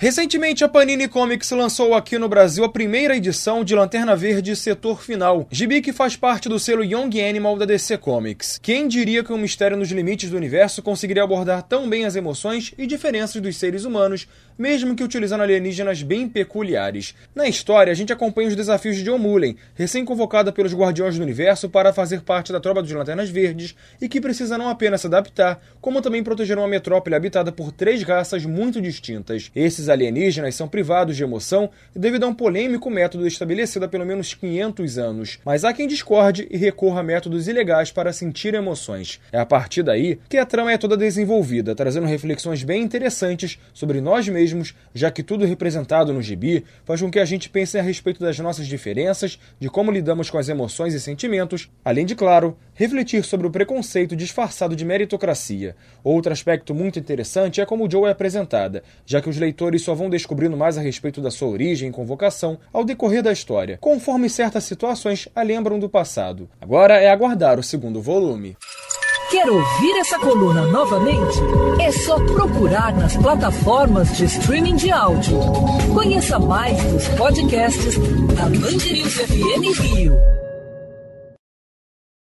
Recentemente, a Panini Comics lançou aqui no Brasil a primeira edição de Lanterna Verde Setor Final, gibi que faz parte do selo Young Animal da DC Comics. Quem diria que um mistério nos limites do universo conseguiria abordar tão bem as emoções e diferenças dos seres humanos, mesmo que utilizando alienígenas bem peculiares. Na história, a gente acompanha os desafios de John Mullen, recém-convocada pelos Guardiões do Universo para fazer parte da tropa dos Lanternas Verdes e que precisa não apenas se adaptar, como também proteger uma metrópole habitada por três raças muito distintas. Esses alienígenas são privados de emoção devido a um polêmico método estabelecido há pelo menos 500 anos. Mas há quem discorde e recorra a métodos ilegais para sentir emoções. É a partir daí que a trama é toda desenvolvida, trazendo reflexões bem interessantes sobre nós mesmos, já que tudo representado no gibi faz com que a gente pense a respeito das nossas diferenças, de como lidamos com as emoções e sentimentos, além de, claro, refletir sobre o preconceito disfarçado de meritocracia. Outro aspecto muito interessante é como Joe é apresentada, já que os leitores só vão descobrindo mais a respeito da sua origem e convocação ao decorrer da história, conforme certas situações a lembram do passado. Agora é aguardar o segundo volume. Quer ouvir essa coluna novamente? É só procurar nas plataformas de streaming de áudio. Conheça mais dos podcasts da Band FM Rio.